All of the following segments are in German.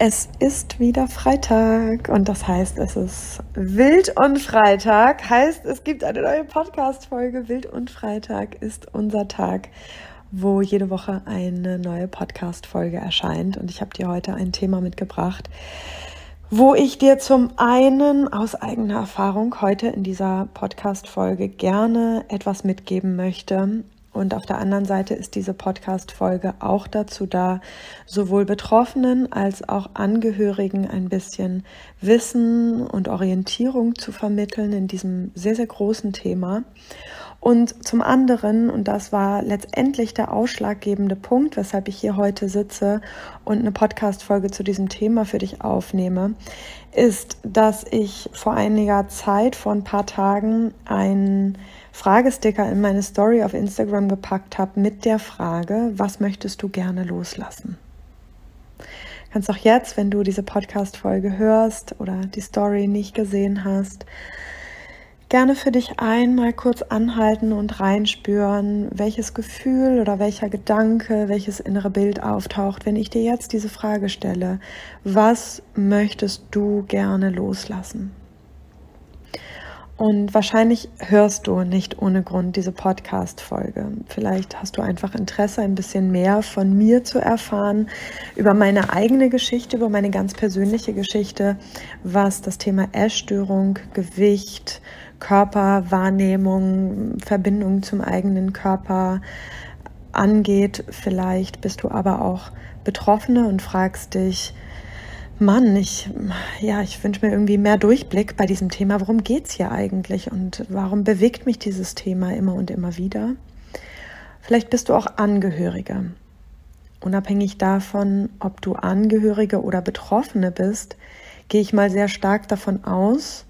Es ist wieder Freitag und das heißt, es ist Wild und Freitag. Heißt, es gibt eine neue Podcast-Folge. Wild und Freitag ist unser Tag, wo jede Woche eine neue Podcast-Folge erscheint. Und ich habe dir heute ein Thema mitgebracht, wo ich dir zum einen aus eigener Erfahrung heute in dieser Podcast-Folge gerne etwas mitgeben möchte und auf der anderen Seite ist diese Podcast-Folge auch dazu da, sowohl Betroffenen als auch Angehörigen ein bisschen Wissen und Orientierung zu vermitteln in diesem sehr, sehr großen Thema. Und zum anderen, und das war letztendlich der ausschlaggebende Punkt, weshalb ich hier heute sitze und eine Podcast-Folge zu diesem Thema für dich aufnehme, ist, dass ich vor einiger Zeit, vor ein paar Tagen, ein Fragesticker in meine Story auf Instagram gepackt habe mit der Frage, was möchtest du gerne loslassen? Kannst auch jetzt, wenn du diese Podcast-Folge hörst oder die Story nicht gesehen hast, gerne für dich einmal kurz anhalten und reinspüren, welches Gefühl oder welcher Gedanke, welches innere Bild auftaucht, wenn ich dir jetzt diese Frage stelle. Was möchtest du gerne loslassen? Und wahrscheinlich hörst du nicht ohne Grund diese Podcast-Folge. Vielleicht hast du einfach Interesse, ein bisschen mehr von mir zu erfahren, über meine eigene Geschichte, über meine ganz persönliche Geschichte, was das Thema Essstörung, Gewicht, Körperwahrnehmung, Verbindung zum eigenen Körper angeht. Vielleicht bist du aber auch Betroffene und fragst dich, Mann, ich, ja, ich wünsche mir irgendwie mehr Durchblick bei diesem Thema. Worum geht es hier eigentlich und warum bewegt mich dieses Thema immer und immer wieder? Vielleicht bist du auch Angehörige. Unabhängig davon, ob du Angehörige oder Betroffene bist, gehe ich mal sehr stark davon aus,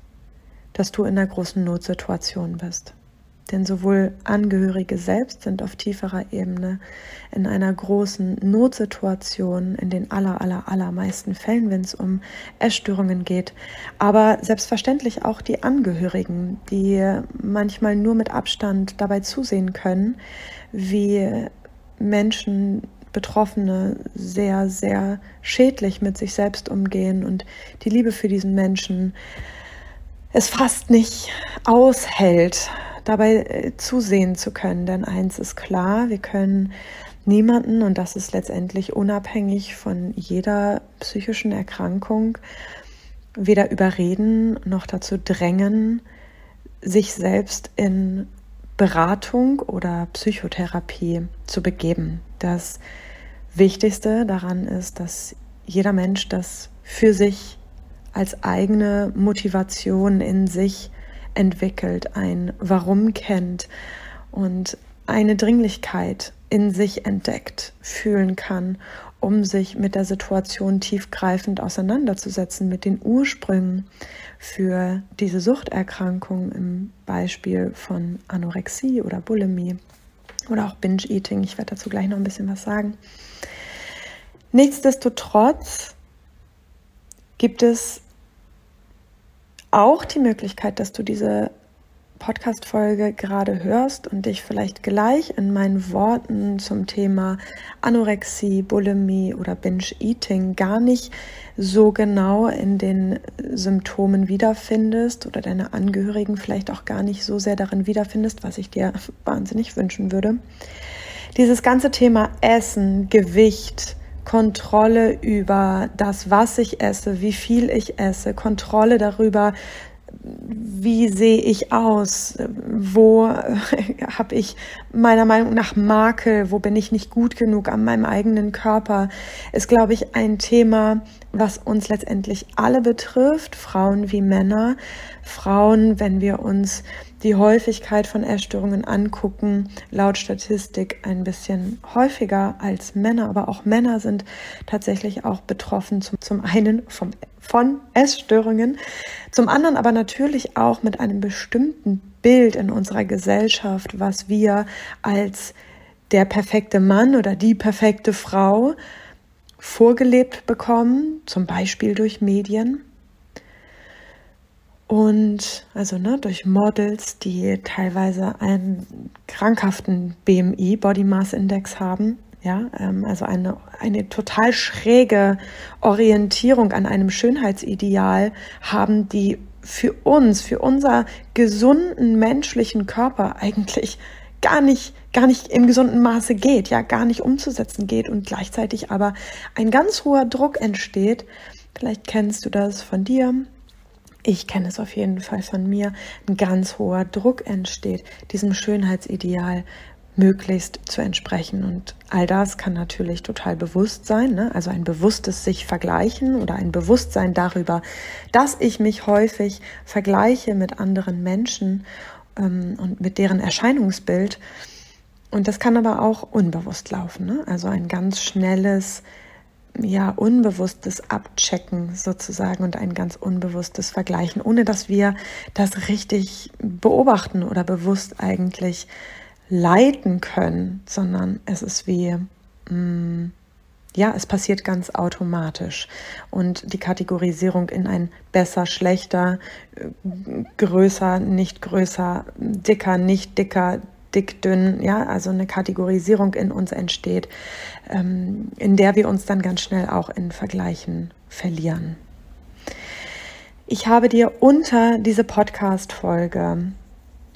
dass du in einer großen Notsituation bist. Denn sowohl Angehörige selbst sind auf tieferer Ebene in einer großen Notsituation in den aller, aller, allermeisten Fällen, wenn es um Essstörungen geht. Aber selbstverständlich auch die Angehörigen, die manchmal nur mit Abstand dabei zusehen können, wie Menschen Betroffene sehr, sehr schädlich mit sich selbst umgehen und die Liebe für diesen Menschen es fast nicht aushält, dabei äh, zusehen zu können. Denn eins ist klar, wir können niemanden, und das ist letztendlich unabhängig von jeder psychischen Erkrankung, weder überreden noch dazu drängen, sich selbst in Beratung oder Psychotherapie zu begeben. Das Wichtigste daran ist, dass jeder Mensch das für sich als eigene Motivation in sich entwickelt, ein Warum kennt und eine Dringlichkeit in sich entdeckt, fühlen kann, um sich mit der Situation tiefgreifend auseinanderzusetzen, mit den Ursprüngen für diese Suchterkrankung im Beispiel von Anorexie oder Bulimie oder auch Binge-Eating. Ich werde dazu gleich noch ein bisschen was sagen. Nichtsdestotrotz gibt es auch die Möglichkeit, dass du diese Podcast-Folge gerade hörst und dich vielleicht gleich in meinen Worten zum Thema Anorexie, Bulimie oder Binge-Eating gar nicht so genau in den Symptomen wiederfindest oder deine Angehörigen vielleicht auch gar nicht so sehr darin wiederfindest, was ich dir wahnsinnig wünschen würde. Dieses ganze Thema Essen, Gewicht, Kontrolle über das, was ich esse, wie viel ich esse, Kontrolle darüber, wie sehe ich aus, wo habe ich meiner Meinung nach Makel, wo bin ich nicht gut genug an meinem eigenen Körper, ist, glaube ich, ein Thema, was uns letztendlich alle betrifft, Frauen wie Männer. Frauen, wenn wir uns die Häufigkeit von Essstörungen angucken, laut Statistik ein bisschen häufiger als Männer, aber auch Männer sind tatsächlich auch betroffen, zum, zum einen vom, von Essstörungen, zum anderen aber natürlich auch mit einem bestimmten Bild in unserer Gesellschaft, was wir als der perfekte Mann oder die perfekte Frau vorgelebt bekommen, zum Beispiel durch Medien. Und also ne, durch Models, die teilweise einen krankhaften BMI, Body Mass Index haben, Ja, ähm, also eine, eine total schräge Orientierung an einem Schönheitsideal haben, die für uns, für unser gesunden menschlichen Körper eigentlich gar nicht, gar nicht im gesunden Maße geht, ja, gar nicht umzusetzen geht und gleichzeitig aber ein ganz hoher Druck entsteht. Vielleicht kennst du das von dir. Ich kenne es auf jeden Fall von mir. Ein ganz hoher Druck entsteht, diesem Schönheitsideal möglichst zu entsprechen. Und all das kann natürlich total bewusst sein, ne? also ein bewusstes sich vergleichen oder ein Bewusstsein darüber, dass ich mich häufig vergleiche mit anderen Menschen ähm, und mit deren Erscheinungsbild. Und das kann aber auch unbewusst laufen, ne? also ein ganz schnelles, ja, unbewusstes Abchecken sozusagen und ein ganz unbewusstes Vergleichen, ohne dass wir das richtig beobachten oder bewusst eigentlich leiten können, sondern es ist wie, mh, mm, ja, es passiert ganz automatisch. Und die Kategorisierung in ein besser, schlechter, äh, größer, nicht größer, dicker, nicht dicker, dick, dünn, ja, also eine Kategorisierung in uns entsteht, ähm, in der wir uns dann ganz schnell auch in Vergleichen verlieren. Ich habe dir unter diese Podcast-Folge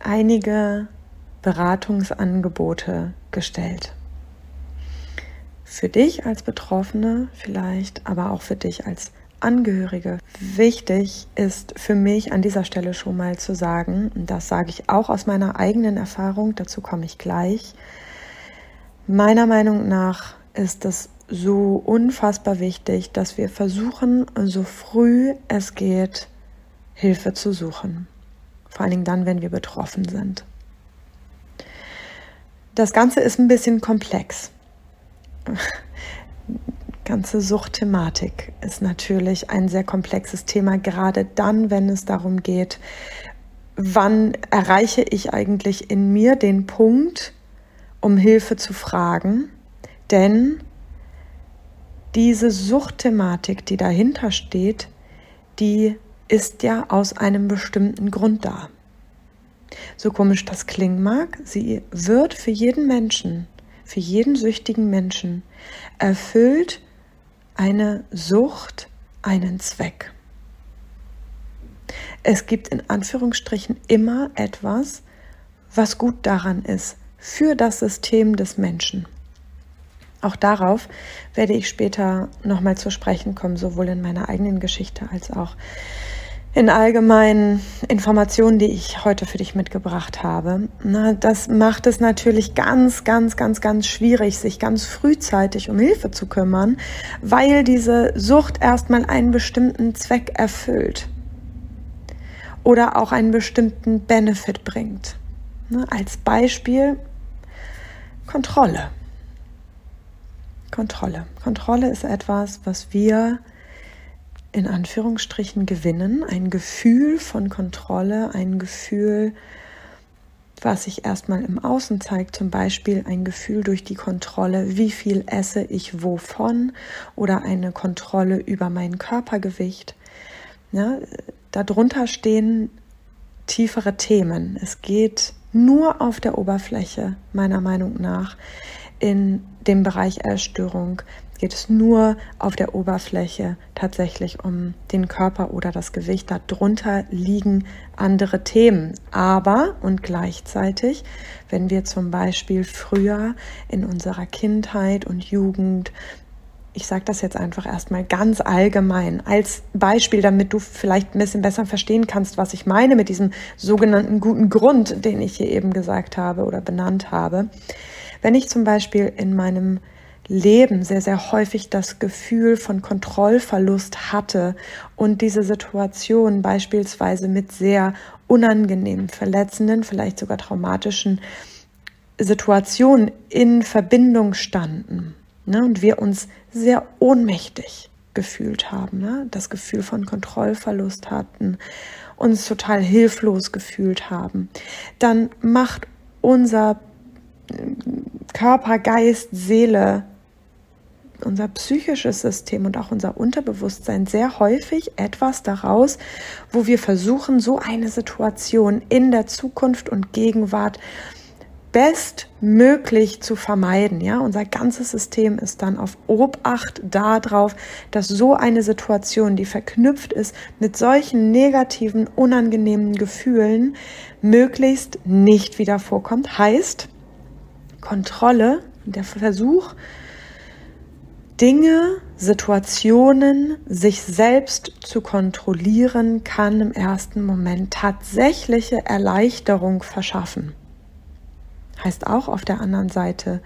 einige Beratungsangebote gestellt. Für dich als Betroffene vielleicht, aber auch für dich als Angehörige. Wichtig ist für mich an dieser Stelle schon mal zu sagen, und das sage ich auch aus meiner eigenen Erfahrung, dazu komme ich gleich, meiner Meinung nach ist es so unfassbar wichtig, dass wir versuchen, so früh es geht, Hilfe zu suchen. Vor allen Dingen dann, wenn wir betroffen sind. Das Ganze ist ein bisschen komplex. Ganze Suchtthematik ist natürlich ein sehr komplexes Thema, gerade dann, wenn es darum geht, wann erreiche ich eigentlich in mir den Punkt, um Hilfe zu fragen. Denn diese Suchtthematik, die dahinter steht, die ist ja aus einem bestimmten Grund da. So komisch das klingen mag, sie wird für jeden Menschen, für jeden süchtigen Menschen erfüllt eine Sucht einen Zweck. Es gibt in Anführungsstrichen immer etwas, was gut daran ist, für das System des Menschen. Auch darauf werde ich später nochmal zu sprechen kommen, sowohl in meiner eigenen Geschichte als auch in allgemeinen Informationen, die ich heute für dich mitgebracht habe. Das macht es natürlich ganz, ganz, ganz, ganz schwierig, sich ganz frühzeitig um Hilfe zu kümmern, weil diese Sucht erstmal einen bestimmten Zweck erfüllt oder auch einen bestimmten Benefit bringt. Als Beispiel Kontrolle. Kontrolle. Kontrolle ist etwas, was wir in Anführungsstrichen gewinnen, ein Gefühl von Kontrolle, ein Gefühl, was sich erstmal im Außen zeigt, zum Beispiel ein Gefühl durch die Kontrolle, wie viel esse ich wovon oder eine Kontrolle über mein Körpergewicht. Ja, darunter stehen tiefere Themen. Es geht nur auf der Oberfläche, meiner Meinung nach, in dem Bereich Essstörung geht es nur auf der Oberfläche tatsächlich um den Körper oder das Gewicht. Darunter liegen andere Themen. Aber und gleichzeitig, wenn wir zum Beispiel früher in unserer Kindheit und Jugend ich sage das jetzt einfach erstmal ganz allgemein als Beispiel, damit du vielleicht ein bisschen besser verstehen kannst, was ich meine mit diesem sogenannten guten Grund, den ich hier eben gesagt habe oder benannt habe. Wenn ich zum Beispiel in meinem Leben sehr, sehr häufig das Gefühl von Kontrollverlust hatte und diese Situation beispielsweise mit sehr unangenehmen, verletzenden, vielleicht sogar traumatischen Situationen in Verbindung standen ne, und wir uns sehr ohnmächtig gefühlt haben, ne, das Gefühl von Kontrollverlust hatten, uns total hilflos gefühlt haben, dann macht unser Körper, Geist, Seele unser psychisches System und auch unser Unterbewusstsein sehr häufig etwas daraus, wo wir versuchen, so eine Situation in der Zukunft und Gegenwart bestmöglich zu vermeiden. Ja, unser ganzes System ist dann auf Obacht darauf, dass so eine Situation, die verknüpft ist mit solchen negativen, unangenehmen Gefühlen, möglichst nicht wieder vorkommt. Heißt, Kontrolle, der Versuch, Dinge, Situationen, sich selbst zu kontrollieren, kann im ersten Moment tatsächliche Erleichterung verschaffen. Heißt auch auf der anderen Seite,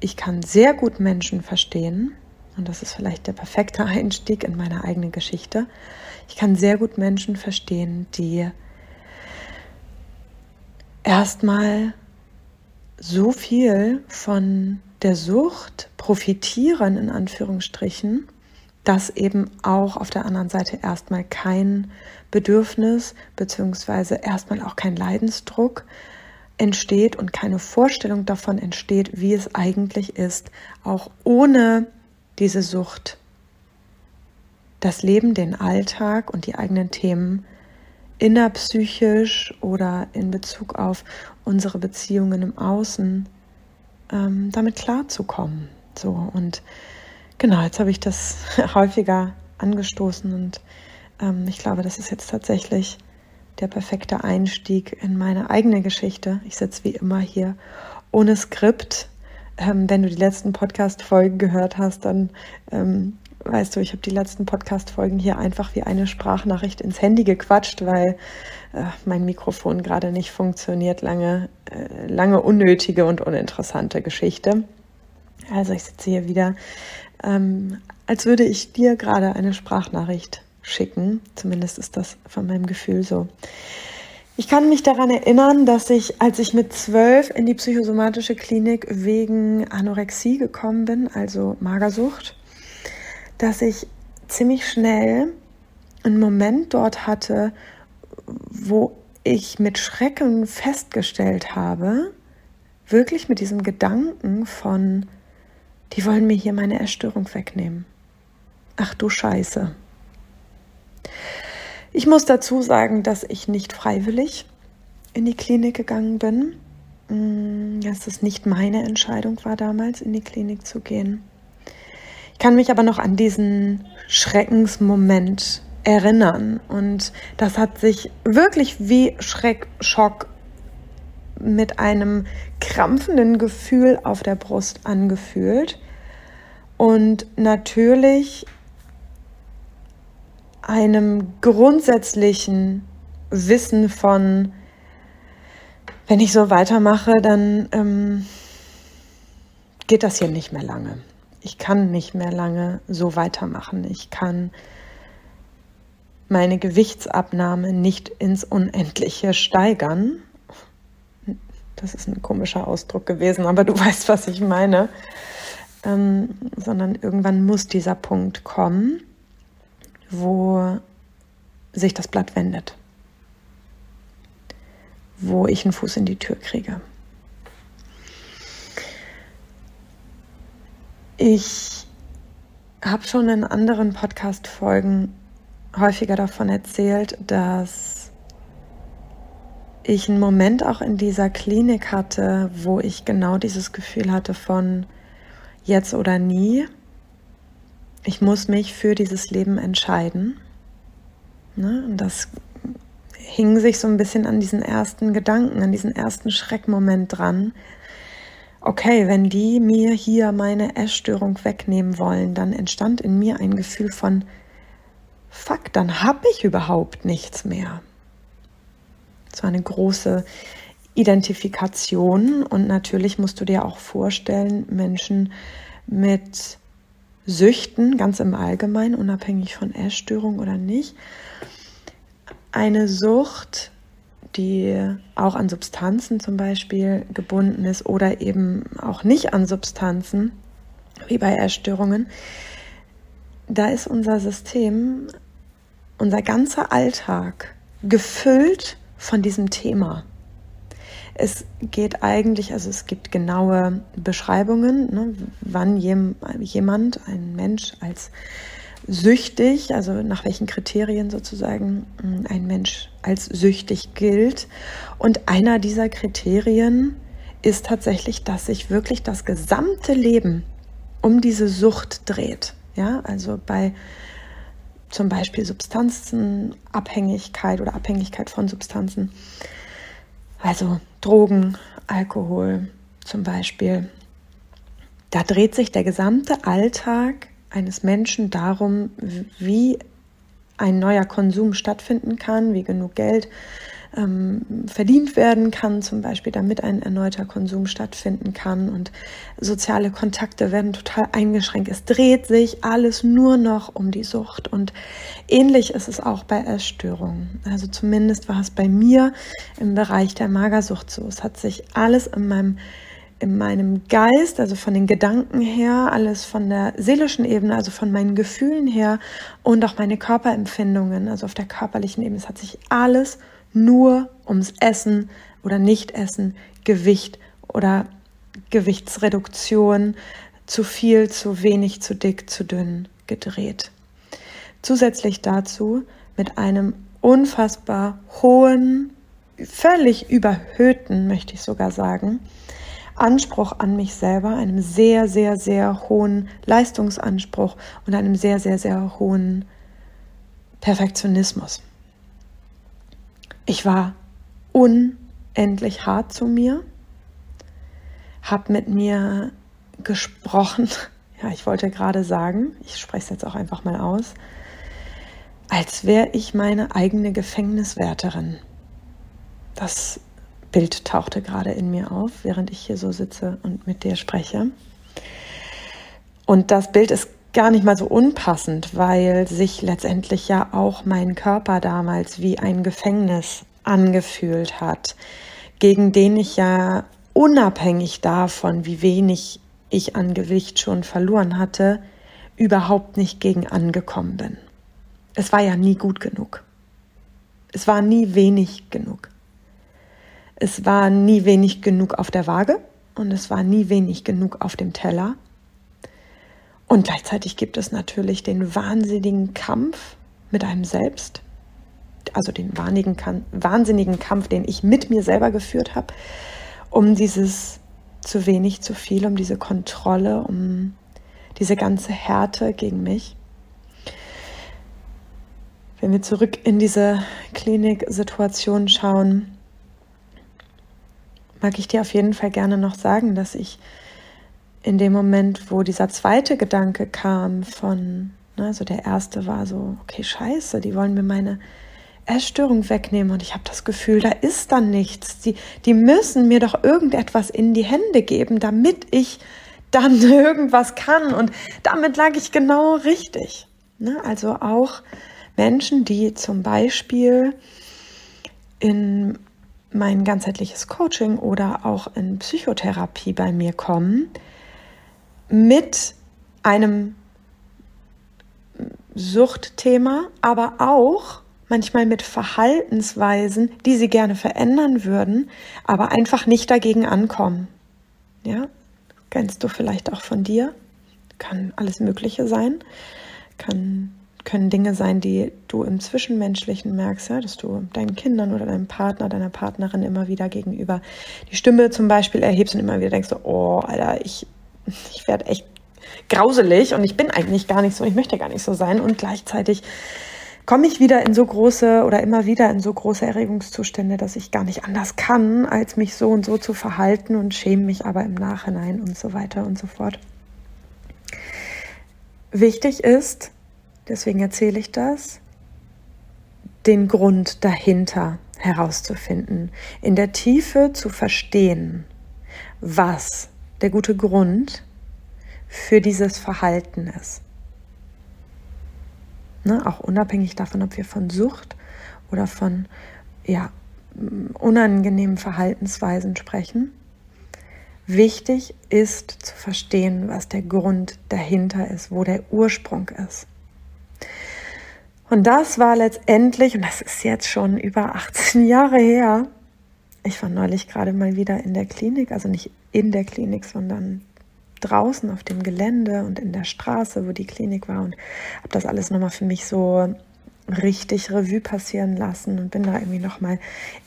ich kann sehr gut Menschen verstehen, und das ist vielleicht der perfekte Einstieg in meine eigene Geschichte. Ich kann sehr gut Menschen verstehen, die erstmal so viel von der Sucht profitieren, in Anführungsstrichen, dass eben auch auf der anderen Seite erstmal kein Bedürfnis beziehungsweise erstmal auch kein Leidensdruck entsteht und keine Vorstellung davon entsteht, wie es eigentlich ist, auch ohne diese Sucht das Leben, den Alltag und die eigenen Themen innerpsychisch oder in Bezug auf unsere Beziehungen im Außen ähm, damit klarzukommen. So und genau, jetzt habe ich das häufiger angestoßen und ähm, ich glaube, das ist jetzt tatsächlich der perfekte Einstieg in meine eigene Geschichte. Ich sitze wie immer hier ohne Skript. Ähm, wenn du die letzten Podcast-Folgen gehört hast, dann ähm, weißt du, ich habe die letzten Podcast-Folgen hier einfach wie eine Sprachnachricht ins Handy gequatscht, weil äh, mein Mikrofon gerade nicht funktioniert. Lange, äh, lange unnötige und uninteressante Geschichte. Also ich sitze hier wieder, ähm, als würde ich dir gerade eine Sprachnachricht schicken. Zumindest ist das von meinem Gefühl so. Ich kann mich daran erinnern, dass ich, als ich mit zwölf in die psychosomatische Klinik wegen Anorexie gekommen bin, also Magersucht, dass ich ziemlich schnell einen Moment dort hatte, wo ich mit Schrecken festgestellt habe, wirklich mit diesem Gedanken von, die wollen mir hier meine Erstörung wegnehmen. Ach du Scheiße. Ich muss dazu sagen, dass ich nicht freiwillig in die Klinik gegangen bin. Mm, dass es nicht meine Entscheidung war, damals in die Klinik zu gehen. Ich kann mich aber noch an diesen Schreckensmoment erinnern. Und das hat sich wirklich wie Schreck, Schock mit einem krampfenden Gefühl auf der Brust angefühlt. Und natürlich einem grundsätzlichen Wissen von, wenn ich so weitermache, dann ähm, geht das hier nicht mehr lange ich kann nicht mehr lange so weitermachen. Ich kann meine Gewichtsabnahme nicht ins Unendliche steigern. Das ist ein komischer Ausdruck gewesen, aber du weißt, was ich meine. Ähm, sondern irgendwann muss dieser Punkt kommen, wo sich das Blatt wendet, wo ich einen Fuß in die Tür kriege. Ich habe schon in anderen Podcast-Folgen häufiger davon erzählt, dass ich einen Moment auch in dieser Klinik hatte, wo ich genau dieses Gefühl hatte von jetzt oder nie. Ich muss mich für dieses Leben entscheiden. Ne? Und das hing sich so ein bisschen an diesen ersten Gedanken, an diesen ersten Schreckmoment dran, okay, wenn die mir hier meine Essstörung wegnehmen wollen, dann entstand in mir ein Gefühl von, fuck, dann habe ich überhaupt nichts mehr. Das eine große Identifikation und natürlich musst du dir auch vorstellen, Menschen mit Süchten, ganz im Allgemeinen, unabhängig von Essstörung oder nicht, eine Sucht die auch an Substanzen zum Beispiel gebunden ist oder eben auch nicht an Substanzen, wie bei Erstörungen, da ist unser System, unser ganzer Alltag gefüllt von diesem Thema. Es geht eigentlich, also es gibt genaue Beschreibungen, ne, wann jem, jemand, ein Mensch als süchtig, also nach welchen Kriterien sozusagen hm, ein Mensch als süchtig gilt. Und einer dieser Kriterien ist tatsächlich, dass sich wirklich das gesamte Leben um diese Sucht dreht. Ja, also bei zum Beispiel Substanzenabhängigkeit oder Abhängigkeit von Substanzen, also Drogen, Alkohol zum Beispiel, da dreht sich der gesamte Alltag eines Menschen darum, wie ein neuer Konsum stattfinden kann, wie genug Geld ähm, verdient werden kann, zum Beispiel, damit ein erneuter Konsum stattfinden kann. Und soziale Kontakte werden total eingeschränkt. Es dreht sich alles nur noch um die Sucht. Und ähnlich ist es auch bei Essstörungen. Also zumindest war es bei mir im Bereich der Magersucht so. Es hat sich alles in meinem in meinem Geist, also von den Gedanken her, alles von der seelischen Ebene, also von meinen Gefühlen her und auch meine Körperempfindungen, also auf der körperlichen Ebene. Es hat sich alles nur ums Essen oder Nicht-Essen, Gewicht oder Gewichtsreduktion, zu viel, zu wenig, zu dick, zu dünn gedreht. Zusätzlich dazu mit einem unfassbar hohen, völlig überhöhten, möchte ich sogar sagen, Anspruch an mich selber, einem sehr, sehr, sehr hohen Leistungsanspruch und einem sehr, sehr, sehr hohen Perfektionismus. Ich war unendlich hart zu mir, habe mit mir gesprochen. Ja, ich wollte gerade sagen, ich spreche es jetzt auch einfach mal aus, als wäre ich meine eigene Gefängniswärterin. Das Bild tauchte gerade in mir auf, während ich hier so sitze und mit dir spreche. Und das Bild ist gar nicht mal so unpassend, weil sich letztendlich ja auch mein Körper damals wie ein Gefängnis angefühlt hat, gegen den ich ja unabhängig davon, wie wenig ich an Gewicht schon verloren hatte, überhaupt nicht gegen angekommen bin. Es war ja nie gut genug. Es war nie wenig genug. Es war nie wenig genug auf der Waage und es war nie wenig genug auf dem Teller. Und gleichzeitig gibt es natürlich den wahnsinnigen Kampf mit einem selbst, also den wahnsinnigen Kampf, den ich mit mir selber geführt habe, um dieses zu wenig, zu viel, um diese Kontrolle, um diese ganze Härte gegen mich. Wenn wir zurück in diese Kliniksituation schauen, mag ich dir auf jeden Fall gerne noch sagen, dass ich in dem Moment, wo dieser zweite Gedanke kam von, ne, also der erste war so, okay, scheiße, die wollen mir meine Essstörung wegnehmen und ich habe das Gefühl, da ist dann nichts. Die, die müssen mir doch irgendetwas in die Hände geben, damit ich dann irgendwas kann. Und damit lag ich genau richtig. Ne? Also auch Menschen, die zum Beispiel in mein ganzheitliches Coaching oder auch in Psychotherapie bei mir kommen mit einem Suchtthema, aber auch manchmal mit Verhaltensweisen, die sie gerne verändern würden, aber einfach nicht dagegen ankommen. Ja, kennst du vielleicht auch von dir? Kann alles Mögliche sein. Kann können Dinge sein, die du im Zwischenmenschlichen merkst, ja, dass du deinen Kindern oder deinem Partner, deiner Partnerin immer wieder gegenüber die Stimme zum Beispiel erhebst und immer wieder denkst, oh, Alter, ich, ich werde echt grauselig und ich bin eigentlich gar nicht so, ich möchte gar nicht so sein und gleichzeitig komme ich wieder in so große oder immer wieder in so große Erregungszustände, dass ich gar nicht anders kann, als mich so und so zu verhalten und schäme mich aber im Nachhinein und so weiter und so fort. Wichtig ist, deswegen erzähle ich das, den Grund dahinter herauszufinden, in der Tiefe zu verstehen, was der gute Grund für dieses Verhalten ist. Ne, auch unabhängig davon, ob wir von Sucht oder von ja, unangenehmen Verhaltensweisen sprechen. Wichtig ist zu verstehen, was der Grund dahinter ist, wo der Ursprung ist. Und das war letztendlich, und das ist jetzt schon über 18 Jahre her, ich war neulich gerade mal wieder in der Klinik, also nicht in der Klinik, sondern draußen auf dem Gelände und in der Straße, wo die Klinik war und habe das alles nochmal für mich so richtig Revue passieren lassen und bin da irgendwie nochmal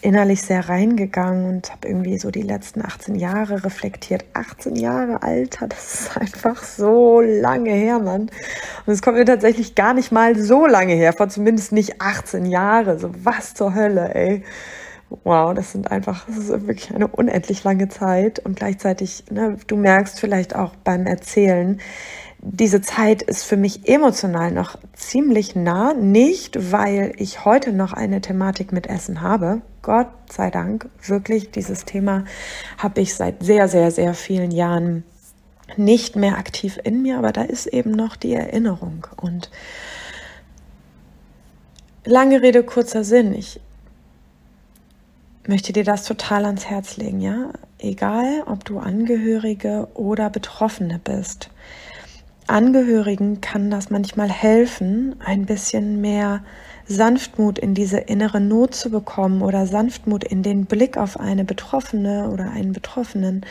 innerlich sehr reingegangen und habe irgendwie so die letzten 18 Jahre reflektiert. 18 Jahre, Alter, das ist einfach so lange her, Mann. Und es kommt mir tatsächlich gar nicht mal so lange her, vor zumindest nicht 18 Jahre. So was zur Hölle, ey. Wow, das sind einfach, das ist wirklich eine unendlich lange Zeit und gleichzeitig, ne, du merkst vielleicht auch beim Erzählen, diese Zeit ist für mich emotional noch ziemlich nah. Nicht, weil ich heute noch eine Thematik mit Essen habe. Gott sei Dank, wirklich, dieses Thema habe ich seit sehr, sehr, sehr vielen Jahren nicht mehr aktiv in mir, aber da ist eben noch die Erinnerung. Und lange Rede, kurzer Sinn. Ich möchte dir das total ans Herz legen, ja? Egal, ob du Angehörige oder Betroffene bist. Angehörigen kann das manchmal helfen, ein bisschen mehr Sanftmut in diese innere Not zu bekommen oder Sanftmut in den Blick auf eine Betroffene oder einen Betroffenen,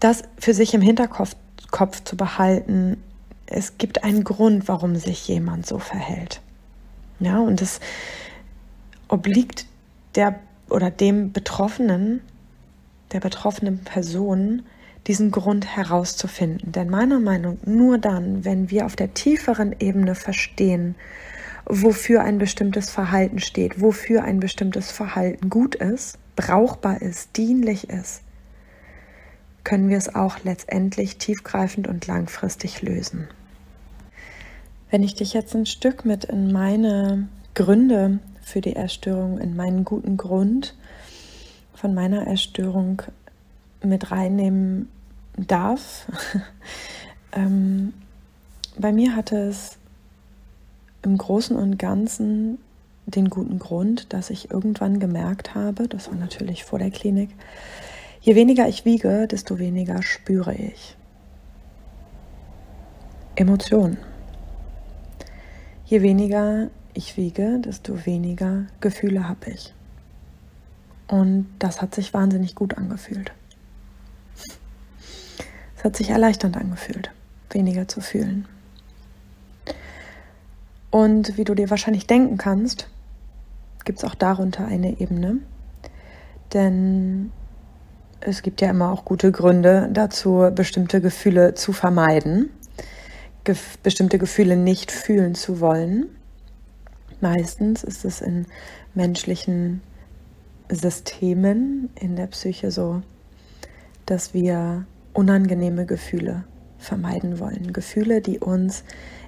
das für sich im Hinterkopf Kopf zu behalten. Es gibt einen Grund, warum sich jemand so verhält. Ja, und es obliegt der oder dem Betroffenen, der betroffenen Person, diesen Grund herauszufinden. Denn meiner Meinung nach nur dann, wenn wir auf der tieferen Ebene verstehen, wofür ein bestimmtes Verhalten steht, wofür ein bestimmtes Verhalten gut ist, brauchbar ist, dienlich ist, können wir es auch letztendlich tiefgreifend und langfristig lösen. Wenn ich dich jetzt ein Stück mit in meine Gründe für die Erstörung, in meinen guten Grund von meiner Erstörung mit reinnehmen darf. ähm, bei mir hatte es im Großen und Ganzen den guten Grund, dass ich irgendwann gemerkt habe, das war natürlich vor der Klinik, je weniger ich wiege, desto weniger spüre ich. Emotionen. Je weniger ich wiege, desto weniger Gefühle habe ich. Und das hat sich wahnsinnig gut angefühlt. Es hat sich erleichternd angefühlt, weniger zu fühlen. Und wie du dir wahrscheinlich denken kannst, gibt es auch darunter eine Ebene. Denn es gibt ja immer auch gute Gründe dazu, bestimmte Gefühle zu vermeiden, gef bestimmte Gefühle nicht fühlen zu wollen. Meistens ist es in menschlichen Systemen in der Psyche so, dass wir unangenehme Gefühle vermeiden wollen. Gefühle, die uns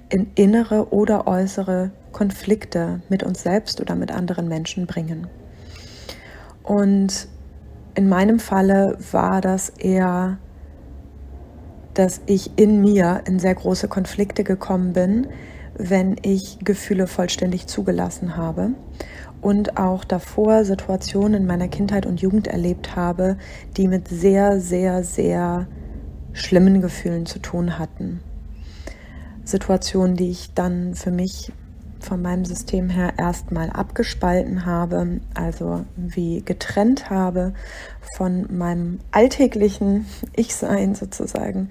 in innere oder äußere Konflikte mit uns selbst oder mit anderen Menschen bringen. Und in meinem Falle war das eher, dass ich in mir in sehr große Konflikte gekommen bin, wenn ich Gefühle vollständig zugelassen habe und auch davor Situationen in meiner Kindheit und Jugend erlebt habe, die mit sehr, sehr, sehr schlimmen Gefühlen zu tun hatten. Situationen, die ich dann für mich von meinem System her erstmal abgespalten habe, also wie getrennt habe von meinem alltäglichen Ich-Sein sozusagen,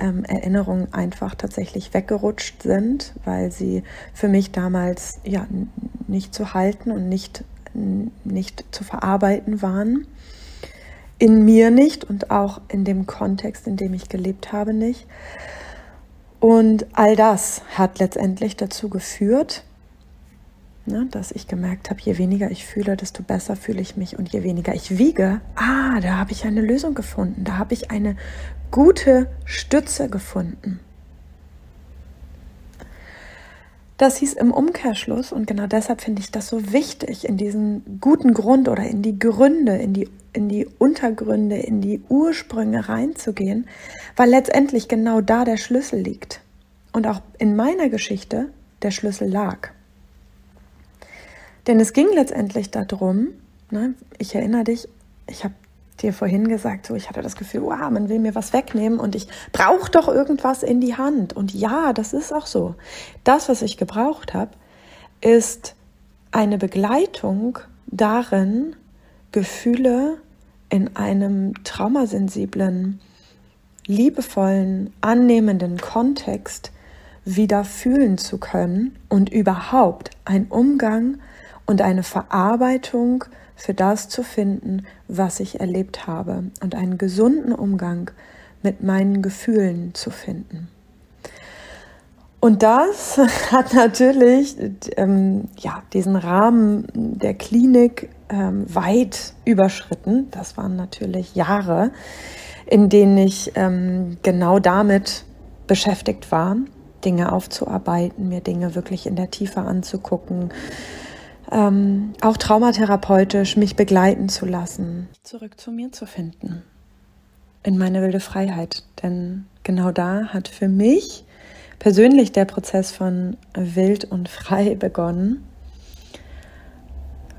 ähm, Erinnerungen einfach tatsächlich weggerutscht sind, weil sie für mich damals ja nicht zu halten und nicht, nicht zu verarbeiten waren. In mir nicht und auch in dem Kontext, in dem ich gelebt habe, nicht. Und all das hat letztendlich dazu geführt, ne, dass ich gemerkt habe, je weniger ich fühle, desto besser fühle ich mich und je weniger ich wiege, ah, da habe ich eine Lösung gefunden, da habe ich eine gute Stütze gefunden. Das hieß im Umkehrschluss, und genau deshalb finde ich das so wichtig, in diesen guten Grund oder in die Gründe, in die, in die Untergründe, in die Ursprünge reinzugehen, weil letztendlich genau da der Schlüssel liegt. Und auch in meiner Geschichte der Schlüssel lag. Denn es ging letztendlich darum, ne, ich erinnere dich, ich habe dir vorhin gesagt, so ich hatte das Gefühl, wow, man will mir was wegnehmen und ich brauche doch irgendwas in die Hand. Und ja, das ist auch so. Das, was ich gebraucht habe, ist eine Begleitung darin, Gefühle in einem traumasensiblen liebevollen, annehmenden Kontext wieder fühlen zu können und überhaupt einen Umgang und eine Verarbeitung für das zu finden, was ich erlebt habe und einen gesunden Umgang mit meinen Gefühlen zu finden. Und das hat natürlich ähm, ja, diesen Rahmen der Klinik ähm, weit überschritten. Das waren natürlich Jahre, in denen ich ähm, genau damit beschäftigt war, Dinge aufzuarbeiten, mir Dinge wirklich in der Tiefe anzugucken, ähm, auch traumatherapeutisch mich begleiten zu lassen, zurück zu mir zu finden, in meine wilde Freiheit. Denn genau da hat für mich persönlich der Prozess von wild und frei begonnen,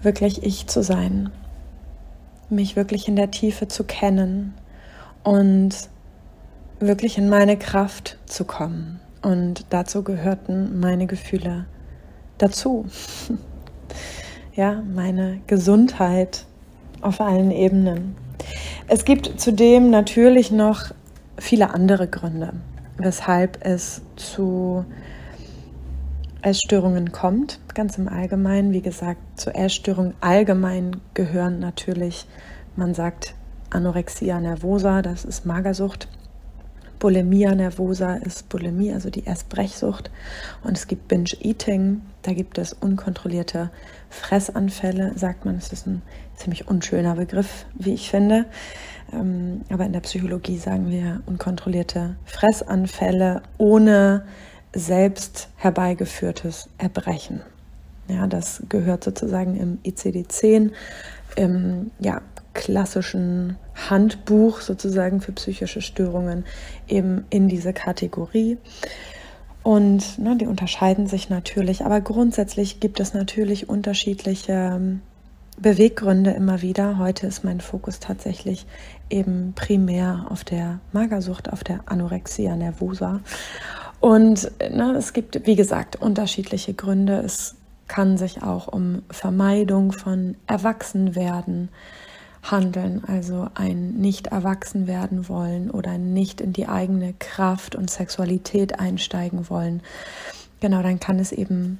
wirklich ich zu sein, mich wirklich in der Tiefe zu kennen und wirklich in meine Kraft zu kommen. Und dazu gehörten meine Gefühle dazu. ja, meine Gesundheit auf allen Ebenen. Es gibt zudem natürlich noch viele andere Gründe weshalb es zu Essstörungen kommt, ganz im Allgemeinen. Wie gesagt, zu Essstörungen allgemein gehören natürlich, man sagt Anorexia nervosa, das ist Magersucht. Bulimia nervosa ist Bulimie, also die Essbrechsucht. Und es gibt Binge-Eating, da gibt es unkontrollierte Fressanfälle, sagt man. Es ist ein ziemlich unschöner Begriff, wie ich finde. Ähm, aber in der Psychologie sagen wir unkontrollierte Fressanfälle ohne selbst herbeigeführtes Erbrechen. Ja, das gehört sozusagen im ICD-10, im ja, klassischen Handbuch sozusagen für psychische Störungen eben in diese Kategorie. Und ne, die unterscheiden sich natürlich, aber grundsätzlich gibt es natürlich unterschiedliche ähm, Beweggründe immer wieder. Heute ist mein Fokus tatsächlich eben primär auf der Magersucht, auf der Anorexia nervosa. Und ne, es gibt, wie gesagt, unterschiedliche Gründe. Es kann sich auch um Vermeidung von Erwachsenwerden handeln, also ein nicht erwachsen werden wollen oder nicht in die eigene Kraft und Sexualität einsteigen wollen. Genau, dann kann es eben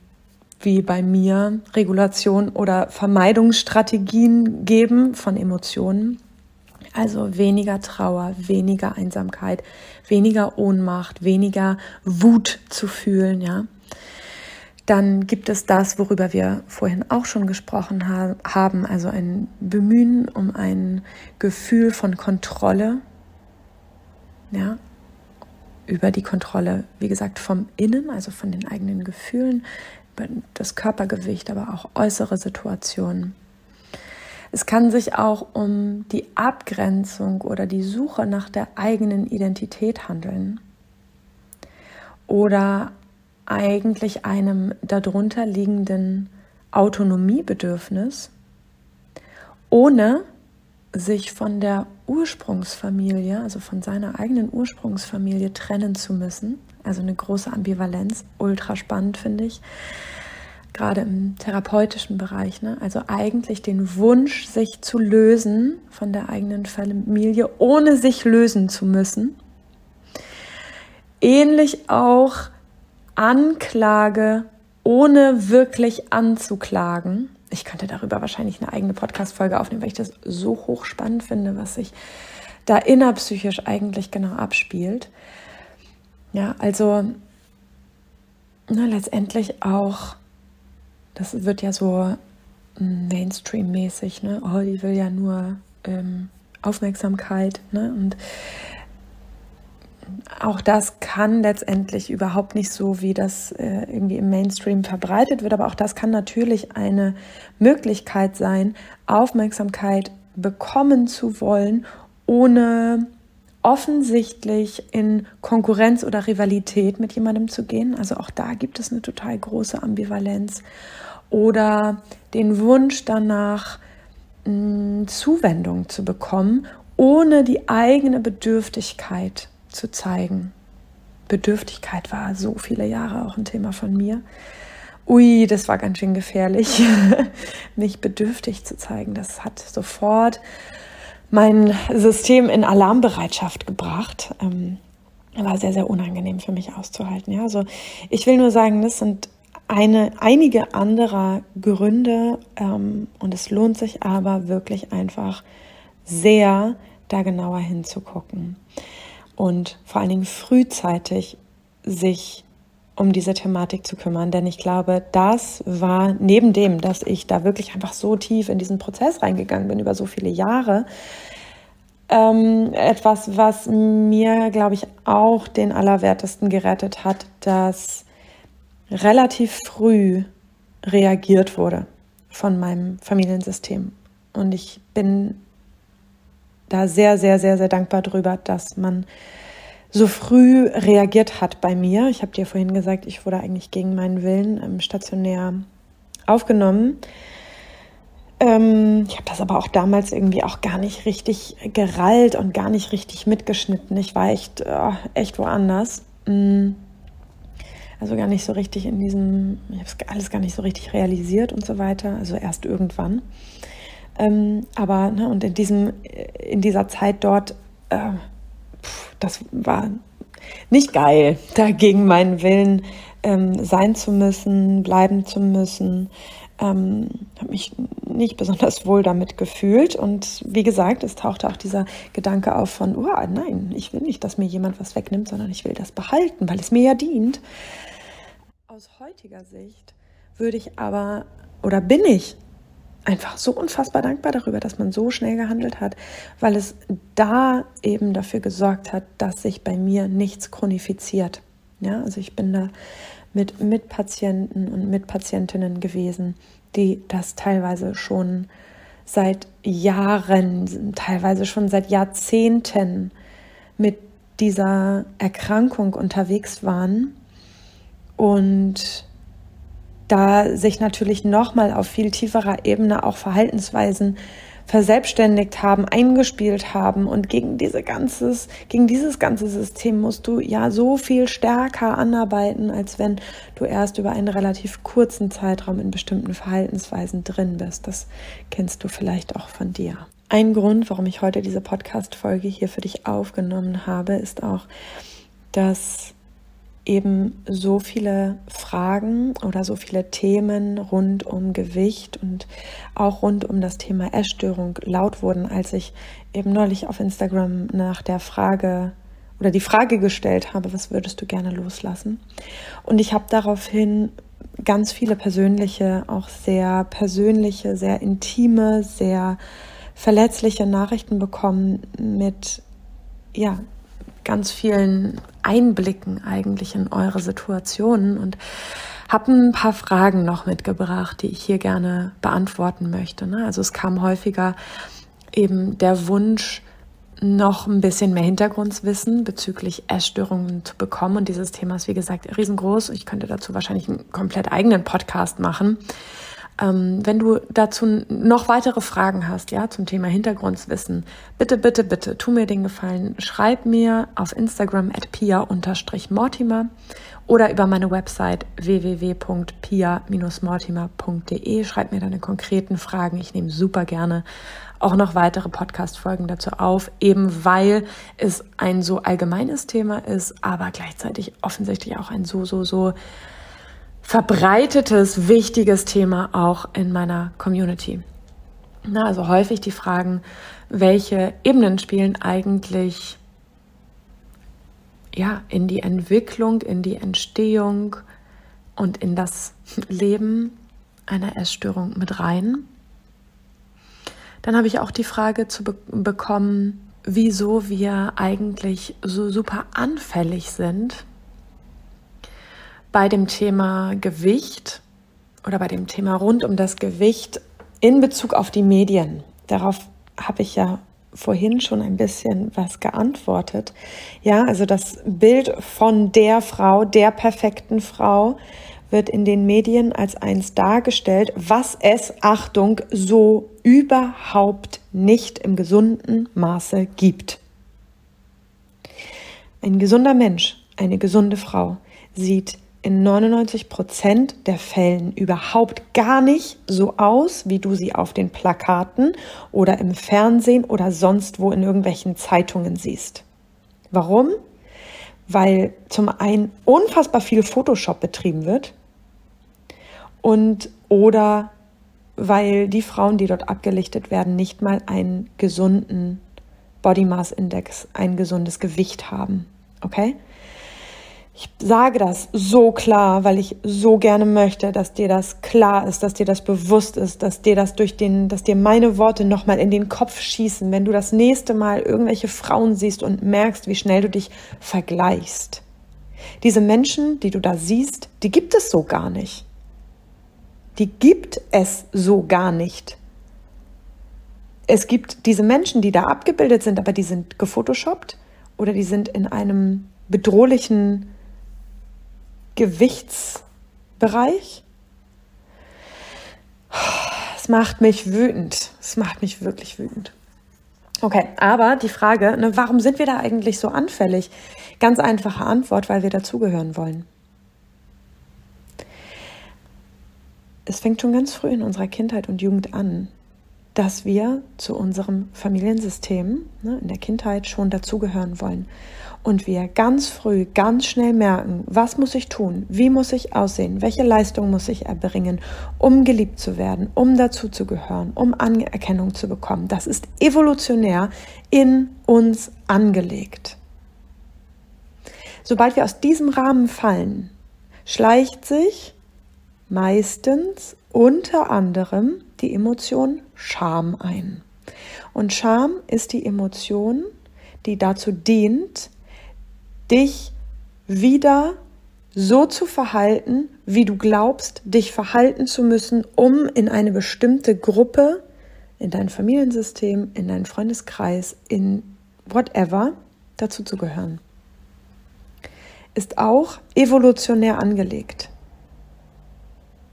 wie bei mir Regulation oder Vermeidungsstrategien geben von Emotionen. Also weniger Trauer, weniger Einsamkeit, weniger Ohnmacht, weniger Wut zu fühlen, ja. Dann gibt es das, worüber wir vorhin auch schon gesprochen ha haben, also ein Bemühen um ein Gefühl von Kontrolle, ja, über die Kontrolle, wie gesagt, vom Innen, also von den eigenen Gefühlen, das Körpergewicht, aber auch äußere Situationen. Es kann sich auch um die Abgrenzung oder die Suche nach der eigenen Identität handeln oder eigentlich einem darunter liegenden Autonomiebedürfnis, ohne sich von der Ursprungsfamilie, also von seiner eigenen Ursprungsfamilie trennen zu müssen. Also eine große Ambivalenz, ultra spannend finde ich gerade im therapeutischen Bereich, ne? also eigentlich den Wunsch, sich zu lösen von der eigenen Familie, ohne sich lösen zu müssen. Ähnlich auch Anklage, ohne wirklich anzuklagen. Ich könnte darüber wahrscheinlich eine eigene Podcast-Folge aufnehmen, weil ich das so hochspannend finde, was sich da innerpsychisch eigentlich genau abspielt. Ja, also na, letztendlich auch das wird ja so Mainstream-mäßig, ne? Oh, die will ja nur ähm, Aufmerksamkeit, ne? Und auch das kann letztendlich überhaupt nicht so, wie das äh, irgendwie im Mainstream verbreitet wird, aber auch das kann natürlich eine Möglichkeit sein, Aufmerksamkeit bekommen zu wollen, ohne offensichtlich in Konkurrenz oder Rivalität mit jemandem zu gehen. Also auch da gibt es eine total große Ambivalenz oder den Wunsch danach, mh, Zuwendung zu bekommen, ohne die eigene Bedürftigkeit zu zeigen. Bedürftigkeit war so viele Jahre auch ein Thema von mir. Ui, das war ganz schön gefährlich, mich bedürftig zu zeigen. Das hat sofort mein System in Alarmbereitschaft gebracht. Ähm, war sehr, sehr unangenehm für mich auszuhalten. Ja, also ich will nur sagen, das sind eine, einige anderer Gründe ähm, und es lohnt sich aber wirklich einfach sehr, da genauer hinzugucken und vor allen Dingen frühzeitig sich um diese Thematik zu kümmern. Denn ich glaube, das war neben dem, dass ich da wirklich einfach so tief in diesen Prozess reingegangen bin über so viele Jahre, ähm, etwas, was mir, glaube ich, auch den Allerwertesten gerettet hat, dass relativ früh reagiert wurde von meinem Familiensystem. Und ich bin da sehr, sehr, sehr, sehr dankbar drüber, dass man so früh reagiert hat bei mir. Ich habe dir vorhin gesagt, ich wurde eigentlich gegen meinen Willen ähm, stationär aufgenommen. Ähm, ich habe das aber auch damals irgendwie auch gar nicht richtig gerallt und gar nicht richtig mitgeschnitten. Ich war echt, oh, echt woanders. Mhm. Also gar nicht so richtig in diesem, ich habe es alles gar nicht so richtig realisiert und so weiter. Also erst irgendwann. Ähm, aber, ne, und in diesem, in dieser Zeit dort, äh, pff, das war nicht geil, da gegen meinen Willen ähm, sein zu müssen, bleiben zu müssen. Ähm, habe mich nicht besonders wohl damit gefühlt. Und wie gesagt, es tauchte auch dieser Gedanke auf von, oh nein, ich will nicht, dass mir jemand was wegnimmt, sondern ich will das behalten, weil es mir ja dient. Aus heutiger Sicht würde ich aber, oder bin ich einfach so unfassbar dankbar darüber, dass man so schnell gehandelt hat, weil es da eben dafür gesorgt hat, dass sich bei mir nichts chronifiziert. Ja, also ich bin da mit Mitpatienten und Mitpatientinnen gewesen, die das teilweise schon seit Jahren, teilweise schon seit Jahrzehnten mit dieser Erkrankung unterwegs waren und da sich natürlich nochmal auf viel tieferer Ebene auch Verhaltensweisen verselbstständigt haben, eingespielt haben und gegen diese ganzes, gegen dieses ganze System musst du ja so viel stärker anarbeiten, als wenn du erst über einen relativ kurzen Zeitraum in bestimmten Verhaltensweisen drin bist. Das kennst du vielleicht auch von dir. Ein Grund, warum ich heute diese Podcast-Folge hier für dich aufgenommen habe, ist auch, dass eben so viele Fragen oder so viele Themen rund um Gewicht und auch rund um das Thema Essstörung laut wurden, als ich eben neulich auf Instagram nach der Frage oder die Frage gestellt habe, was würdest du gerne loslassen? Und ich habe daraufhin ganz viele persönliche, auch sehr persönliche, sehr intime, sehr verletzliche Nachrichten bekommen mit ja, ganz vielen Einblicken eigentlich in eure Situationen und habe ein paar Fragen noch mitgebracht, die ich hier gerne beantworten möchte. Ne? Also es kam häufiger eben der Wunsch, noch ein bisschen mehr Hintergrundwissen bezüglich Essstörungen zu bekommen. Und dieses Thema ist, wie gesagt, riesengroß. Ich könnte dazu wahrscheinlich einen komplett eigenen Podcast machen. Ähm, wenn du dazu noch weitere Fragen hast, ja, zum Thema Hintergrundwissen, bitte, bitte, bitte, tu mir den Gefallen, schreib mir auf Instagram at pia-mortimer oder über meine Website www.pia-mortimer.de. Schreib mir deine konkreten Fragen. Ich nehme super gerne auch noch weitere Podcast-Folgen dazu auf, eben weil es ein so allgemeines Thema ist, aber gleichzeitig offensichtlich auch ein so, so, so verbreitetes, wichtiges Thema auch in meiner Community. Na, also häufig die Fragen, welche Ebenen spielen eigentlich ja, in die Entwicklung, in die Entstehung und in das Leben einer Essstörung mit rein. Dann habe ich auch die Frage zu be bekommen, wieso wir eigentlich so super anfällig sind bei dem Thema Gewicht oder bei dem Thema rund um das Gewicht in Bezug auf die Medien. Darauf habe ich ja vorhin schon ein bisschen was geantwortet. Ja, also das Bild von der Frau, der perfekten Frau, wird in den Medien als eins dargestellt, was es, Achtung, so überhaupt nicht im gesunden Maße gibt. Ein gesunder Mensch, eine gesunde Frau sieht in 99 Prozent der Fällen überhaupt gar nicht so aus, wie du sie auf den Plakaten oder im Fernsehen oder sonst wo in irgendwelchen Zeitungen siehst. Warum? Weil zum einen unfassbar viel Photoshop betrieben wird und oder weil die Frauen, die dort abgelichtet werden, nicht mal einen gesunden Body Mass Index, ein gesundes Gewicht haben. Okay? Ich sage das so klar, weil ich so gerne möchte, dass dir das klar ist, dass dir das bewusst ist, dass dir das durch den, dass dir meine Worte nochmal in den Kopf schießen, wenn du das nächste Mal irgendwelche Frauen siehst und merkst, wie schnell du dich vergleichst. Diese Menschen, die du da siehst, die gibt es so gar nicht. Die gibt es so gar nicht. Es gibt diese Menschen, die da abgebildet sind, aber die sind gefotoshoppt oder die sind in einem bedrohlichen Gewichtsbereich. Es macht mich wütend. Es macht mich wirklich wütend. Okay, aber die Frage, ne, warum sind wir da eigentlich so anfällig? Ganz einfache Antwort, weil wir dazugehören wollen. Es fängt schon ganz früh in unserer Kindheit und Jugend an, dass wir zu unserem Familiensystem ne, in der Kindheit schon dazugehören wollen und wir ganz früh, ganz schnell merken, was muss ich tun, wie muss ich aussehen, welche Leistung muss ich erbringen, um geliebt zu werden, um dazuzugehören, um Anerkennung zu bekommen. Das ist evolutionär in uns angelegt. Sobald wir aus diesem Rahmen fallen, schleicht sich meistens unter anderem die Emotion Scham ein. Und Scham ist die Emotion, die dazu dient, dich wieder so zu verhalten, wie du glaubst, dich verhalten zu müssen, um in eine bestimmte Gruppe, in dein Familiensystem, in deinen Freundeskreis, in whatever, dazu zu gehören. Ist auch evolutionär angelegt.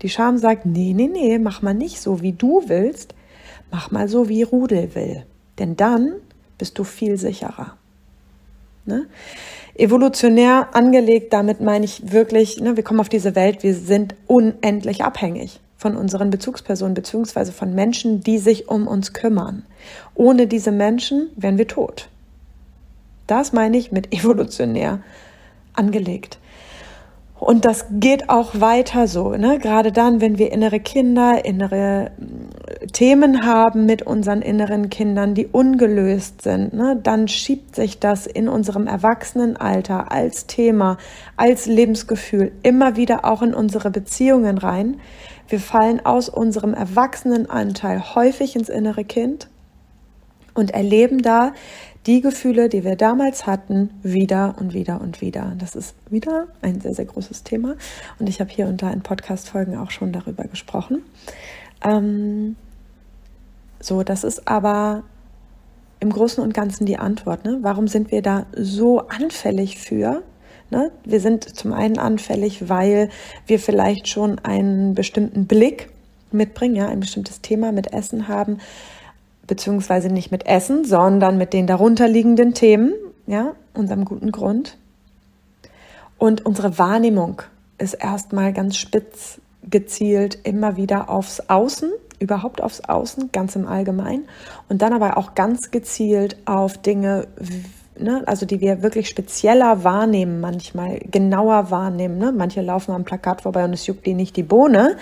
Die Scham sagt, nee, nee, nee, mach mal nicht so, wie du willst, mach mal so, wie Rudel will. Denn dann bist du viel sicherer. Ne? Evolutionär angelegt, damit meine ich wirklich, ne, wir kommen auf diese Welt, wir sind unendlich abhängig von unseren Bezugspersonen beziehungsweise von Menschen, die sich um uns kümmern. Ohne diese Menschen wären wir tot. Das meine ich mit evolutionär angelegt. Und das geht auch weiter so, ne? gerade dann, wenn wir innere Kinder, innere mm, Themen haben mit unseren inneren Kindern, die ungelöst sind, ne? dann schiebt sich das in unserem Erwachsenenalter als Thema, als Lebensgefühl immer wieder auch in unsere Beziehungen rein. Wir fallen aus unserem Erwachsenenanteil häufig ins innere Kind und erleben da die Gefühle, die wir damals hatten, wieder und wieder und wieder. Das ist wieder ein sehr, sehr großes Thema. Und ich habe hier und da in Podcast-Folgen auch schon darüber gesprochen. Ähm, so, das ist aber im Großen und Ganzen die Antwort. Ne? Warum sind wir da so anfällig für? Ne? Wir sind zum einen anfällig, weil wir vielleicht schon einen bestimmten Blick mitbringen, ja, ein bestimmtes Thema mit Essen haben, beziehungsweise nicht mit Essen, sondern mit den darunterliegenden Themen, ja, unserem guten Grund. Und unsere Wahrnehmung ist erstmal ganz spitz gezielt immer wieder aufs Außen, überhaupt aufs Außen, ganz im Allgemeinen. Und dann aber auch ganz gezielt auf Dinge, ne, also die wir wirklich spezieller wahrnehmen, manchmal genauer wahrnehmen. Ne? Manche laufen am Plakat vorbei und es juckt die nicht die Bohne.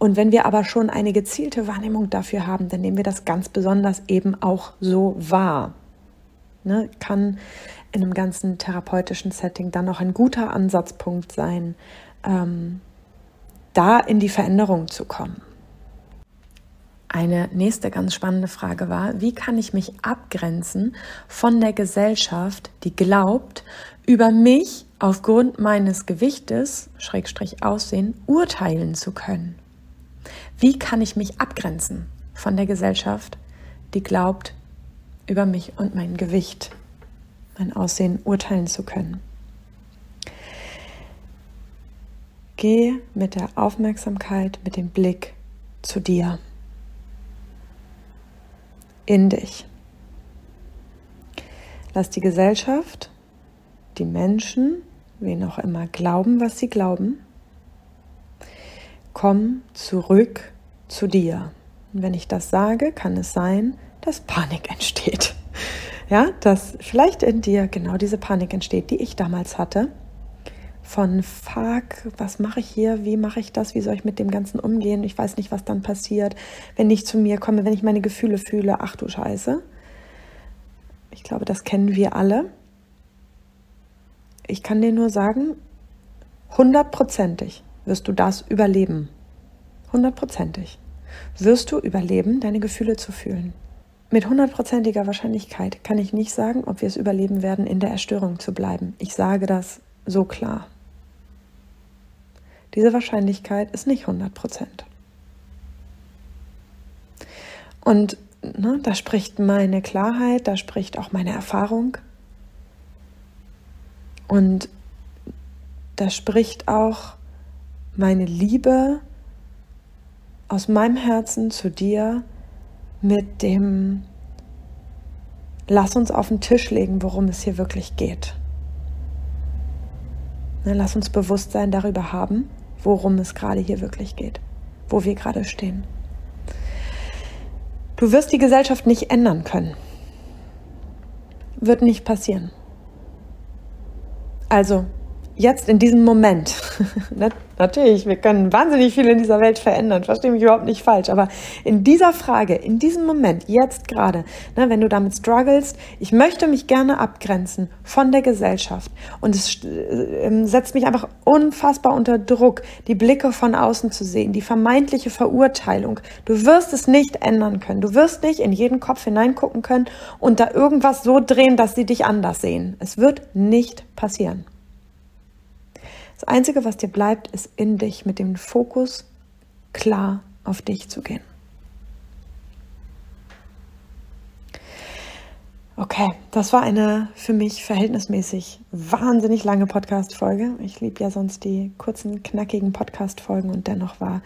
Und wenn wir aber schon eine gezielte Wahrnehmung dafür haben, dann nehmen wir das ganz besonders eben auch so wahr. Ne, kann in einem ganzen therapeutischen Setting dann noch ein guter Ansatzpunkt sein, ähm, da in die Veränderung zu kommen. Eine nächste ganz spannende Frage war, wie kann ich mich abgrenzen von der Gesellschaft, die glaubt, über mich aufgrund meines Gewichtes, Schrägstrich Aussehen, urteilen zu können? Wie kann ich mich abgrenzen von der Gesellschaft, die glaubt, über mich und mein Gewicht, mein Aussehen urteilen zu können? Geh mit der Aufmerksamkeit, mit dem Blick zu dir, in dich. Lass die Gesellschaft, die Menschen, wen auch immer, glauben, was sie glauben. Komm zurück zu dir. Und wenn ich das sage, kann es sein, dass Panik entsteht. Ja, dass vielleicht in dir genau diese Panik entsteht, die ich damals hatte. Von fuck, was mache ich hier? Wie mache ich das? Wie soll ich mit dem Ganzen umgehen? Ich weiß nicht, was dann passiert, wenn ich zu mir komme, wenn ich meine Gefühle fühle. Ach du Scheiße. Ich glaube, das kennen wir alle. Ich kann dir nur sagen, hundertprozentig wirst du das überleben. Hundertprozentig wirst du überleben, deine Gefühle zu fühlen. Mit hundertprozentiger Wahrscheinlichkeit kann ich nicht sagen, ob wir es überleben werden, in der Erstörung zu bleiben. Ich sage das so klar. Diese Wahrscheinlichkeit ist nicht 100 Prozent. Und ne, da spricht meine Klarheit, da spricht auch meine Erfahrung. Und da spricht auch meine Liebe aus meinem Herzen zu dir mit dem Lass uns auf den Tisch legen, worum es hier wirklich geht. Ne, lass uns Bewusstsein darüber haben, worum es gerade hier wirklich geht, wo wir gerade stehen. Du wirst die Gesellschaft nicht ändern können. Wird nicht passieren. Also, jetzt in diesem Moment, natürlich, wir können wahnsinnig viel in dieser Welt verändern, verstehe mich überhaupt nicht falsch, aber in dieser Frage, in diesem Moment, jetzt gerade, ne, wenn du damit struggles, ich möchte mich gerne abgrenzen von der Gesellschaft und es äh, setzt mich einfach unfassbar unter Druck, die Blicke von außen zu sehen, die vermeintliche Verurteilung. Du wirst es nicht ändern können. Du wirst nicht in jeden Kopf hineingucken können und da irgendwas so drehen, dass sie dich anders sehen. Es wird nicht passieren. Das Einzige, was dir bleibt, ist in dich mit dem Fokus klar auf dich zu gehen. Okay, das war eine für mich verhältnismäßig wahnsinnig lange Podcast-Folge. Ich liebe ja sonst die kurzen, knackigen Podcast-Folgen und dennoch war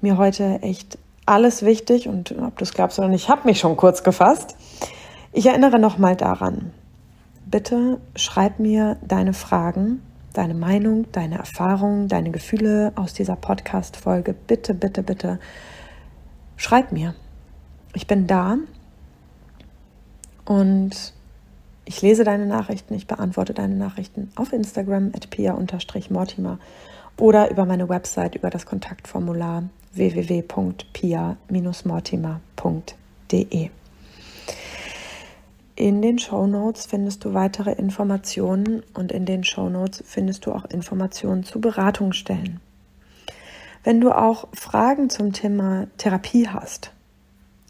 mir heute echt alles wichtig und ob du es glaubst oder nicht, ich habe mich schon kurz gefasst. Ich erinnere nochmal daran. Bitte schreib mir deine Fragen deine Meinung, deine Erfahrungen, deine Gefühle aus dieser Podcast-Folge. Bitte, bitte, bitte schreib mir. Ich bin da und ich lese deine Nachrichten, ich beantworte deine Nachrichten auf Instagram at pia-mortimer oder über meine Website, über das Kontaktformular www.pia-mortimer.de. In den Show Notes findest du weitere Informationen und in den Show Notes findest du auch Informationen zu Beratungsstellen. Wenn du auch Fragen zum Thema Therapie hast,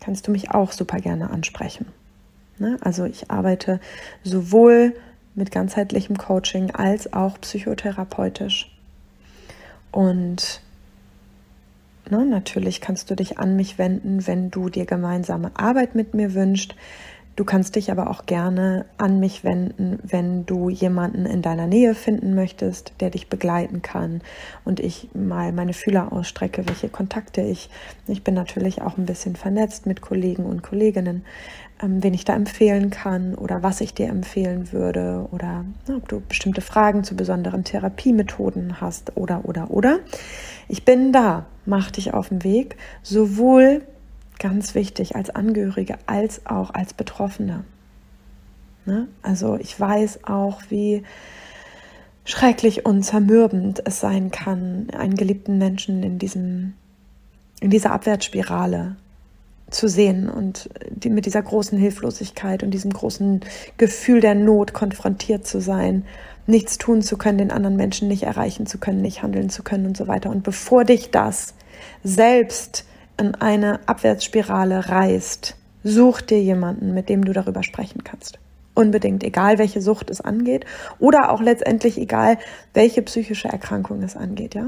kannst du mich auch super gerne ansprechen. Ne? Also ich arbeite sowohl mit ganzheitlichem Coaching als auch psychotherapeutisch. Und ne, natürlich kannst du dich an mich wenden, wenn du dir gemeinsame Arbeit mit mir wünschst, Du kannst dich aber auch gerne an mich wenden, wenn du jemanden in deiner Nähe finden möchtest, der dich begleiten kann und ich mal meine Fühler ausstrecke, welche Kontakte ich. Ich bin natürlich auch ein bisschen vernetzt mit Kollegen und Kolleginnen, ähm, wen ich da empfehlen kann oder was ich dir empfehlen würde oder na, ob du bestimmte Fragen zu besonderen Therapiemethoden hast oder oder oder. Ich bin da, mach dich auf den Weg, sowohl Ganz wichtig als Angehörige als auch als Betroffene. Ne? Also ich weiß auch, wie schrecklich und zermürbend es sein kann, einen geliebten Menschen in, diesem, in dieser Abwärtsspirale zu sehen und die, mit dieser großen Hilflosigkeit und diesem großen Gefühl der Not konfrontiert zu sein, nichts tun zu können, den anderen Menschen nicht erreichen zu können, nicht handeln zu können und so weiter. Und bevor dich das selbst in eine Abwärtsspirale reißt, such dir jemanden, mit dem du darüber sprechen kannst. Unbedingt, egal welche Sucht es angeht oder auch letztendlich egal welche psychische Erkrankung es angeht, ja.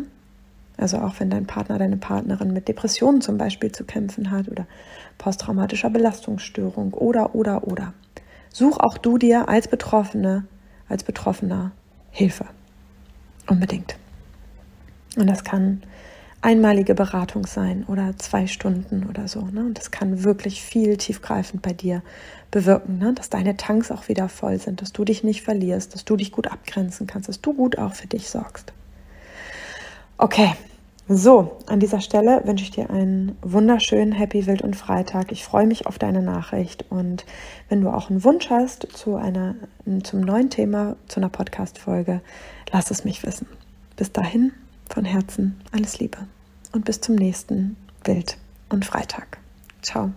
Also auch wenn dein Partner, deine Partnerin mit Depressionen zum Beispiel zu kämpfen hat oder posttraumatischer Belastungsstörung oder, oder, oder. Such auch du dir als Betroffene, als Betroffener Hilfe. Unbedingt. Und das kann einmalige Beratung sein oder zwei Stunden oder so. Ne? Und das kann wirklich viel tiefgreifend bei dir bewirken, ne? dass deine Tanks auch wieder voll sind, dass du dich nicht verlierst, dass du dich gut abgrenzen kannst, dass du gut auch für dich sorgst. Okay, so, an dieser Stelle wünsche ich dir einen wunderschönen Happy Wild und Freitag. Ich freue mich auf deine Nachricht und wenn du auch einen Wunsch hast zu einer, zum neuen Thema, zu einer Podcast-Folge, lass es mich wissen. Bis dahin, von Herzen alles Liebe und bis zum nächsten Wild und Freitag. Ciao.